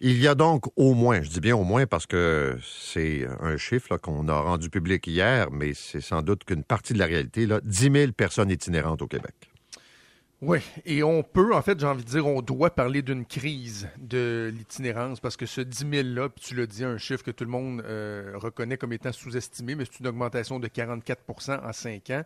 Il y a donc au moins, je dis bien au moins parce que c'est un chiffre qu'on a rendu public hier, mais c'est sans doute qu'une partie de la réalité, là, 10 000 personnes itinérantes au Québec. Oui, et on peut, en fait, j'ai envie de dire, on doit parler d'une crise de l'itinérance parce que ce 10 000-là, puis tu l'as dit, un chiffre que tout le monde euh, reconnaît comme étant sous-estimé, mais c'est une augmentation de 44% en cinq ans.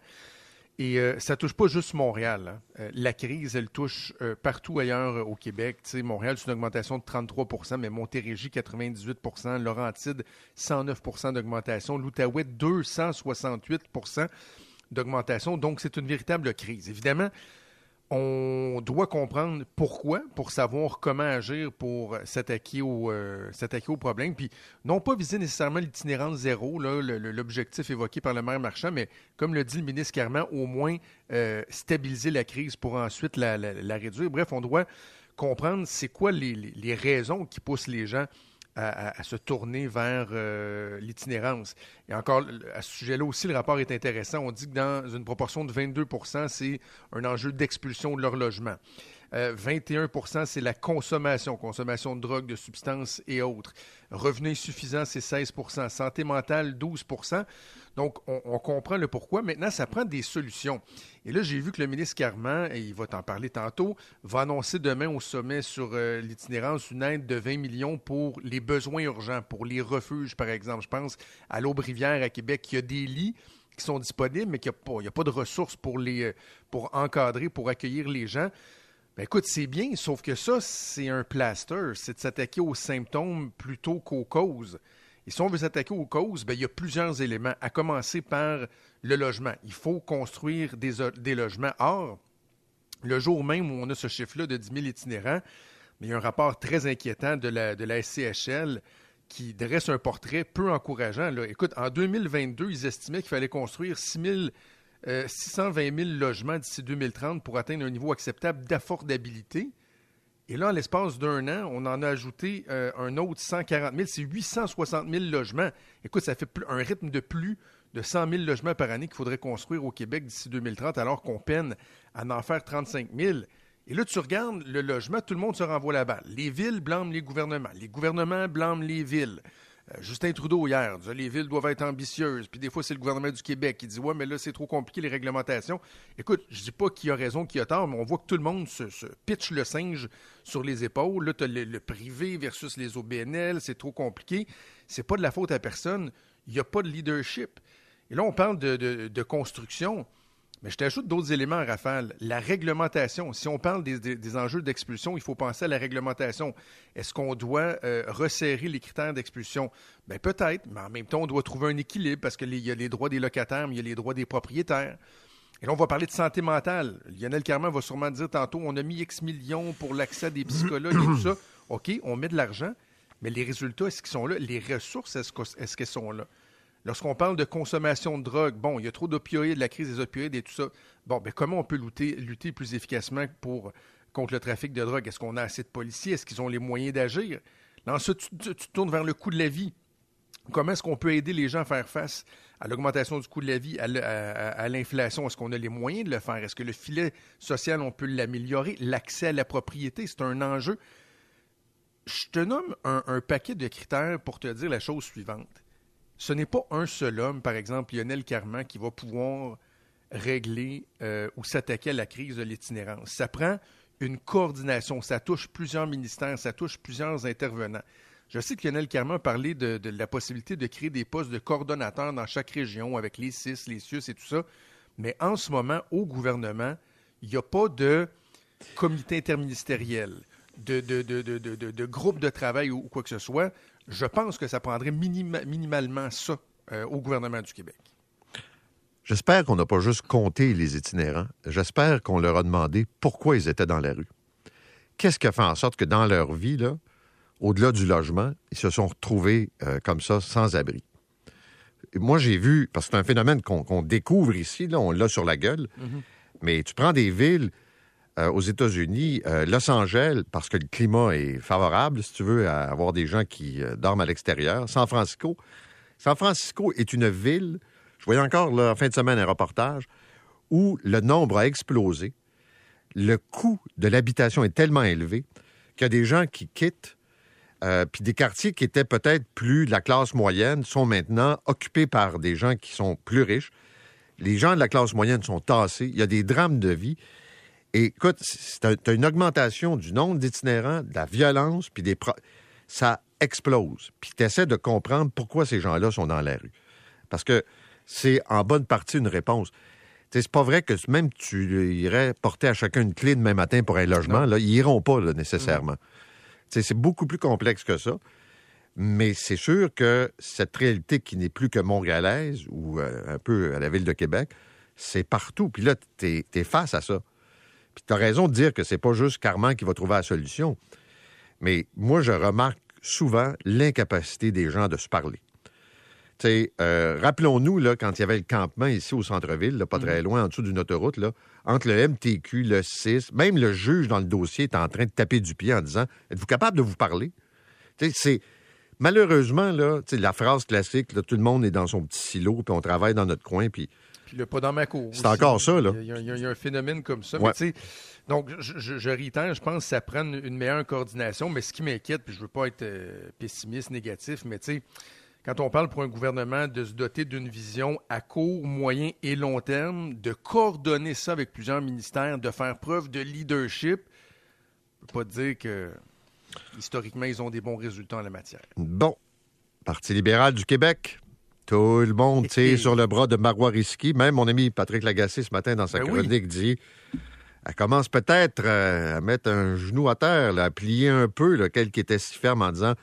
Et euh, ça touche pas juste Montréal. Hein. Euh, la crise, elle touche partout ailleurs au Québec. Montréal, c'est une augmentation de 33% mais Montérégie, 98% Laurentide, 109% d'augmentation. L'Outaouais, 268% d'augmentation. Donc, c'est une véritable crise. Évidemment, on doit comprendre pourquoi, pour savoir comment agir pour s'attaquer au, euh, au problème. Puis, non pas viser nécessairement l'itinérance zéro, l'objectif évoqué par le maire Marchand, mais comme le dit le ministre Carman, au moins euh, stabiliser la crise pour ensuite la, réduire. Bref, on doit comprendre c'est quoi les raisons qui poussent les gens à, se tourner vers euh, l'itinérance. Et encore, à ce sujet-là aussi, le rapport est intéressant. On dit que dans une proportion de 22% c'est un enjeu d'expulsion de leur logement. 21% euh, c'est la consommation, consommation de drogue, de substances et autres. Revenus insuffisants, c'est 16% Santé mentale, 12% Donc, on, comprend le pourquoi. Maintenant, ça prend des solutions. Et là, j'ai vu que le ministre Carman, et il va t'en parler tantôt, va annoncer demain au sommet sur euh, l'itinérance une aide de 20 millions pour les besoins urgents, pour les refuges, par exemple. Je pense à l'Aube-Rivière à Québec, il y a des lits qui sont disponibles, mais qu'il n'y a, a, pas de ressources pour, les, euh, pour encadrer, pour accueillir les gens. Ben écoute, c'est bien, sauf que ça, c'est un plaster. C'est de s'attaquer aux symptômes plutôt qu'aux causes. Et si on veut s'attaquer aux causes, ben, il y a plusieurs éléments, à commencer par le logement. Il faut construire des, logements. Or, le jour même où on a ce chiffre-là de 10 000 itinérants, ben, il y a un rapport très inquiétant de la, SCHL qui dresse un portrait peu encourageant. Écoute, en 2022, ils estimaient qu'il fallait construire 6 000 620 000 logements d'ici 2030 pour atteindre un niveau acceptable d'affordabilité. Et là, en l'espace d'un an, on en a ajouté euh, un autre 140 000. C'est 860 000 logements. Écoute, ça fait un rythme de plus de 100 000 logements par année qu'il faudrait construire au Québec d'ici 2030, alors qu'on peine à en faire 35 000. Et là, tu regardes le logement, tout le monde se renvoie la balle. Les villes blâment les gouvernements. Les gouvernements blâment les villes. Euh, Justin Trudeau hier les villes doivent être ambitieuses. Puis des fois, c'est le gouvernement du Québec qui dit Ouais, mais là, c'est trop compliqué les réglementations. Écoute, je dis pas qui a raison, qui a tort, mais on voit que tout le monde se, pitch le singe sur les épaules. Là, tu as le, privé versus les OBNL, c'est trop compliqué. C'est pas de la faute à personne. Il n'y a pas de leadership. Et là, on parle de construction. Mais je t'ajoute d'autres éléments, Rafale. La réglementation. Si on parle des, enjeux d'expulsion, il faut penser à la réglementation. Est-ce qu'on doit euh, resserrer les critères d'expulsion? Bien, peut-être, mais en même temps, on doit trouver un équilibre parce qu'il y a les droits des locataires, mais il y a les droits des propriétaires. Et là, on va parler de santé mentale. Lionel Carman va sûrement dire tantôt on a mis X millions pour l'accès à des psychologues et tout ça. OK, on met de l'argent, mais les résultats, est-ce qu'ils sont là? Les ressources, est-ce qu'elles sont là? Lorsqu'on parle de consommation de drogue, bon, il y a trop d'opioïdes, la crise des opioïdes et tout ça. Bon, ben comment on peut lutter, lutter plus efficacement contre le trafic de drogue? Est-ce qu'on a assez de policiers? Est-ce qu'ils ont les moyens d'agir? Ensuite, tu, tu, tournes vers le coût de la vie. Comment est-ce qu'on peut aider les gens à faire face à l'augmentation du coût de la vie, à l'inflation? Est-ce qu'on a les moyens de le faire? Est-ce que le filet social, on peut l'améliorer? L'accès à la propriété, c'est un enjeu. Je te nomme un paquet de critères pour te dire la chose suivante ce n'est pas un seul homme, par exemple Lionel Carman, qui va pouvoir régler euh, ou s'attaquer à la crise de l'itinérance. Ça prend une coordination, ça touche plusieurs ministères, ça touche plusieurs intervenants. Je sais que Lionel Carman a parlé de, la possibilité de créer des postes de coordonnateurs dans chaque région avec les CIS, les CIUS et tout ça, mais en ce moment, au gouvernement, il n'y a pas de comité interministériel, de, de, groupe de travail ou quoi que ce soit. Je pense que ça prendrait minimalement ça euh, au gouvernement du Québec. J'espère qu'on n'a pas juste compté les itinérants. J'espère qu'on leur a demandé pourquoi ils étaient dans la rue. Qu'est-ce qui a fait en sorte que dans leur vie, là, au-delà du logement, ils se sont retrouvés euh, comme ça, sans abri? moi, j'ai vu, parce que c'est un phénomène qu'on découvre ici, là, on l'a sur la gueule, mm-hmm. mais tu prends des villes euh, aux États-Unis, euh, Los Angeles, parce que le climat est favorable, si tu veux, à avoir des gens qui euh, dorment à l'extérieur. San Francisco. San Francisco est une ville, je voyais encore en fin de semaine un reportage, où le nombre a explosé. Le coût de l'habitation est tellement élevé qu'il y a des gens qui quittent puis des quartiers qui étaient peut-être plus de la classe moyenne sont maintenant occupés par des gens qui sont plus riches. Les gens de la classe moyenne sont tassés. Il y a des drames de vie. Et écoute, tu as une augmentation du nombre d'itinérants, de la violence, puis des... Ça explose. Puis tu essaies de comprendre pourquoi ces gens-là sont dans la rue. Parce que c'est en bonne partie une réponse. C'est pas vrai que même tu irais porter à chacun une clé demain matin pour un logement, là, ils iront pas nécessairement. C'est beaucoup plus complexe que ça. Mais c'est sûr que cette réalité qui n'est plus que montréalaise ou euh, un peu à la ville de Québec, c'est partout. Puis là, tu es, face à ça. Puis tu as raison de dire que c'est pas juste Carman qui va trouver la solution. Mais moi, je remarque souvent l'incapacité des gens de se parler. Euh, rappelons-nous, là, quand il y avait le campement ici au centre-ville, pas très mm. loin, en dessous d'une autoroute, là, entre le MTQ, le 6, même le juge dans le dossier est en train de taper du pied en disant Êtes-vous capable de vous parler? C'est. Malheureusement, là, la phrase classique, tout le monde est dans son petit silo, puis on travaille dans notre coin, puis. Puis le pas dans ma cour. C'est encore ça, là. Il y, a, un phénomène comme ça. donc, je, je, je je pense que ça prend une meilleure coordination, mais ce qui m'inquiète, puis je veux pas être euh, pessimiste, négatif, mais tu sais, quand on parle pour un gouvernement de se doter d'une vision à court, moyen et long terme, de coordonner ça avec plusieurs ministères, de faire preuve de leadership, je ne peux pas dire que historiquement, ils ont des bons résultats en la matière. Bon. Parti libéral du Québec. Tout le monde tire sur le bras de Marois Risky. Même mon ami Patrick Lagacé, ce matin, dans sa ben chronique, dit elle commence peut-être euh, à mettre un genou à terre, à plier un peu, là, qui était si ferme en disant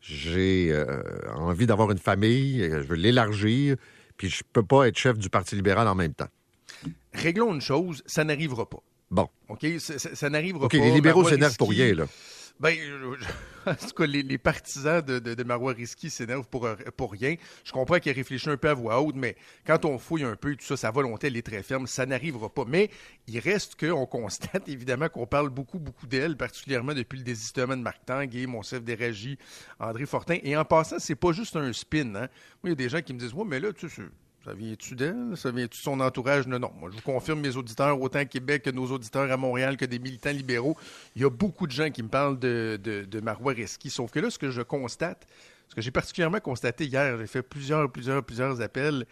j'ai euh, envie d'avoir une famille, euh, je veux l'élargir, puis je peux pas être chef du Parti libéral en même temps. Réglons une chose, ça n'arrivera pas. Bon. OK? Ça, n'arrivera pas. OK, les libéraux s'énervent pour rien, là. Ben, en tout cas, les, partisans de, de, Marois Risky s'énervent pour, pour rien. Je comprends qu'ils réfléchissent un peu à voix haute, mais quand on fouille un peu, tout ça, sa volonté, elle est très ferme. Ça n'arrivera pas. Mais il reste qu'on constate, évidemment, qu'on parle beaucoup, beaucoup d'elle, particulièrement depuis le désistement de Marc Tanguay, Monsef Déragi, André Fortin. Et en passant, c'est pas juste un spin. Hein? Moi, il y a des gens qui me disent, ouais, mais là, tu sais, ça vient-tu d'elle? Ça vient-tu de son entourage? Non, non. Moi, je vous confirme, mes auditeurs, autant à Québec que nos auditeurs à Montréal, que des militants libéraux, il y a beaucoup de gens qui me parlent de, de, Marois Reski. Sauf que là, ce que je constate, ce que j'ai particulièrement constaté hier, j'ai fait plusieurs, plusieurs, plusieurs appels,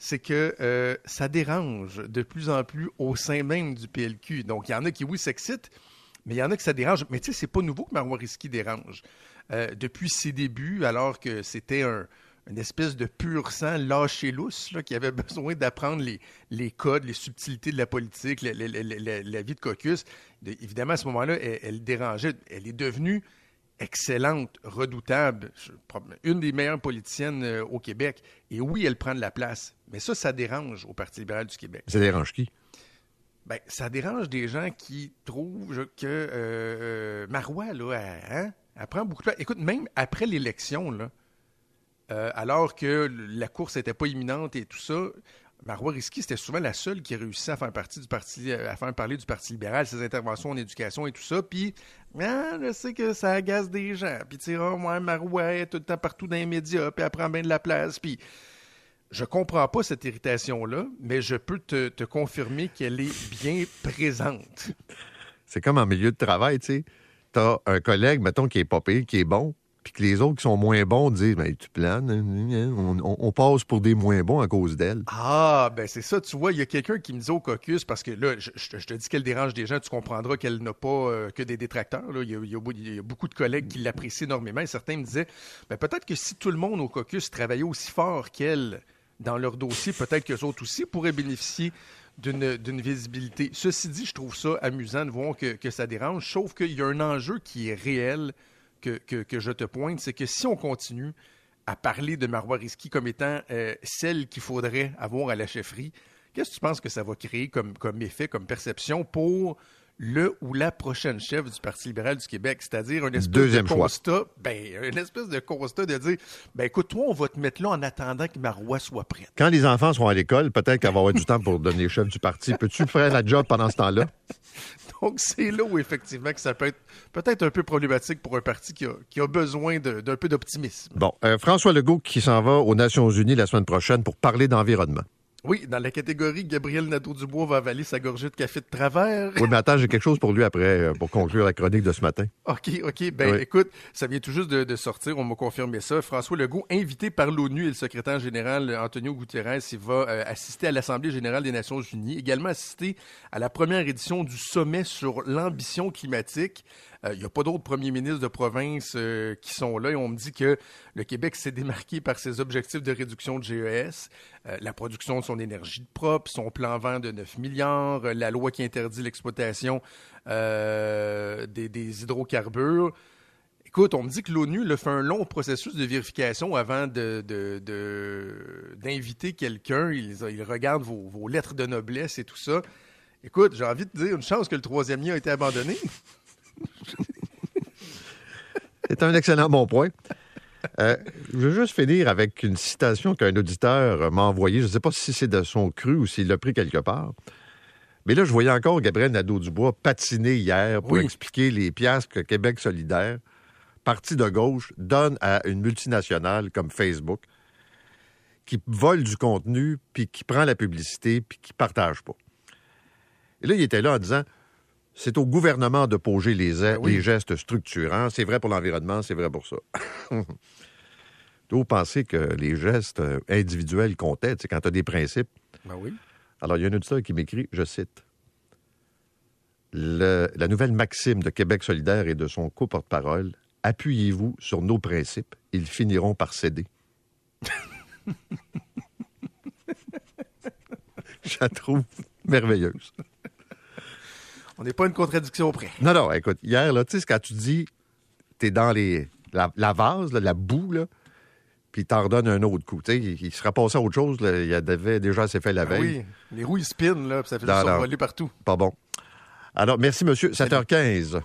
c'est que euh, ça dérange de plus en plus au sein même du PLQ. Donc, il y en a qui, oui, s'excitent, mais il y en a qui ça dérange. Mais tu sais, c'est pas nouveau que Marois Reski dérange. Euh, depuis ses débuts, alors que c'était un une espèce de pur sang lâché lousse qui avait besoin d'apprendre les, les, codes, les subtilités de la politique, la, vie de caucus. évidemment, à ce moment-là, elle, dérangeait. Elle est devenue excellente, redoutable, une des meilleures politiciennes euh, au Québec. Et oui, elle prend de la place. Mais ça, ça dérange au Parti libéral du Québec. Ça dérange qui? Ben, ça dérange des gens qui trouvent que euh, euh, Marois, là, hein, elle, prend beaucoup de place. Écoute, même après l'élection, là, euh, alors que la course n'était pas imminente et tout ça. Marois Risky, c'était souvent la seule qui réussissait à faire, partie parler du Parti libéral, ses interventions en éducation et tout ça. Puis, ah, je sais que ça agace des gens. Puis, tu sais, oh, Marois est tout le temps partout dans les médias, puis elle prend bien de la place. Puis, je comprends pas cette irritation-là, mais je peux te, confirmer qu'elle est bien présente. C'est comme en milieu de travail, tu sais. T'as un collègue, mettons, qui est pas qui est bon, puis que les autres qui sont moins bons disent ben, Tu planes, hein, on, passe pour des moins bons à cause d'elle. Ah, ben c'est ça, tu vois, il y a quelqu'un qui me dit au caucus, parce que là, je, te dis qu'elle dérange des gens, tu comprendras qu'elle n'a pas euh, que des détracteurs. Il, y a, beaucoup de collègues qui l'apprécient énormément. Certains me disaient ben, peut-être que si tout le monde au caucus travaillait aussi fort qu'elle dans leur dossier, peut-être qu'eux autres aussi pourraient bénéficier d'une visibilité. Ceci dit, je trouve ça amusant de voir que, que ça dérange, sauf qu'il y a un enjeu qui est réel que, je te pointe, c'est que si on continue à parler de Marois comme étant euh, celle qu'il faudrait avoir à la chefferie, qu'est-ce que tu penses que ça va créer comme effet, comme perception pour le ou la prochaine chef du Parti libéral du Québec, c'est-à-dire un espèce de constat, ben, une espèce de constat de dire, ben écoute, toi, on va te mettre là en attendant que Marois soit prête. Quand les enfants seront à l'école, peut-être qu'elle va avoir du temps pour devenir chef du parti. Peux-tu faire la job pendant ce temps-là? Donc, c'est là où, effectivement, que ça peut être peut-être un peu problématique pour un parti qui a, besoin d'un peu d'optimisme. Bon, euh, François Legault qui s'en va aux Nations Unies la semaine prochaine pour parler d'environnement. Oui, dans la catégorie Gabriel Nadeau-Dubois va avaler sa gorgée de café de travers. Oui, mais attends, j'ai quelque chose pour lui après, euh, pour conclure la chronique de ce matin. OK, OK. Ben, Oui. écoute, ça vient tout juste de, de sortir, on m'a confirmé ça. François Legault, invité par l'ONU et le secrétaire général Antonio Guterres, il va euh, assister à l'Assemblée générale des Nations unies, également assister à la première édition du sommet sur l'ambition climatique. Euh, Il n'y a pas d'autres premiers ministres de province euh, qui sont là et on me dit que le Québec s'est démarqué par ses objectifs de réduction de GES, euh, la production de son énergie propre, son plan vent de 9 milliards, la loi qui interdit l'exploitation euh, des, hydrocarbures. Écoute, on me dit que l'ONU là, fait un long processus de vérification avant d'inviter quelqu'un. Ils, ils regardent vos, vos lettres de noblesse et tout ça. Écoute, j'ai envie de dire une chance que le troisième lien a été abandonné. C'est un excellent bon point. Euh, je veux juste finir avec une citation qu'un auditeur m'a envoyée. Je ne sais pas si c'est de son cru ou s'il l'a pris quelque part. Mais là, je voyais encore Gabriel Nadeau-Dubois patiner hier pour Oui. expliquer les piastres que Québec solidaire, parti de gauche, donne à une multinationale comme Facebook, qui vole du contenu, puis qui prend la publicité, puis qui partage pas. Et là, il était là en disant, c'est au gouvernement de poser les, a- Ben oui. les gestes structurants. C'est vrai pour l'environnement, c'est vrai pour ça. Vous pensez que les gestes euh, individuels comptaient, sais, quand tu as des principes. Ben oui. Alors, il y a un auditeur qui m'écrit, je cite, Le- la nouvelle maxime de Québec solidaire et de son co-porte-parole, appuyez-vous sur nos principes, ils finiront par céder. Je la trouve merveilleuse. On n'est pas une contradiction près. Non, non, écoute, hier, là, tu sais, quand tu dis, t'es dans les, la, la vase, là, la boue, là, puis t'en redonnes un autre coup. Tu sais, il, il serait passé à autre chose, là, il avait déjà assez fait la Ben veille. oui, les roues ils spinent, là, puis ça fait Non, s'envoler partout. Pas bon. Alors, merci, monsieur. 7h15.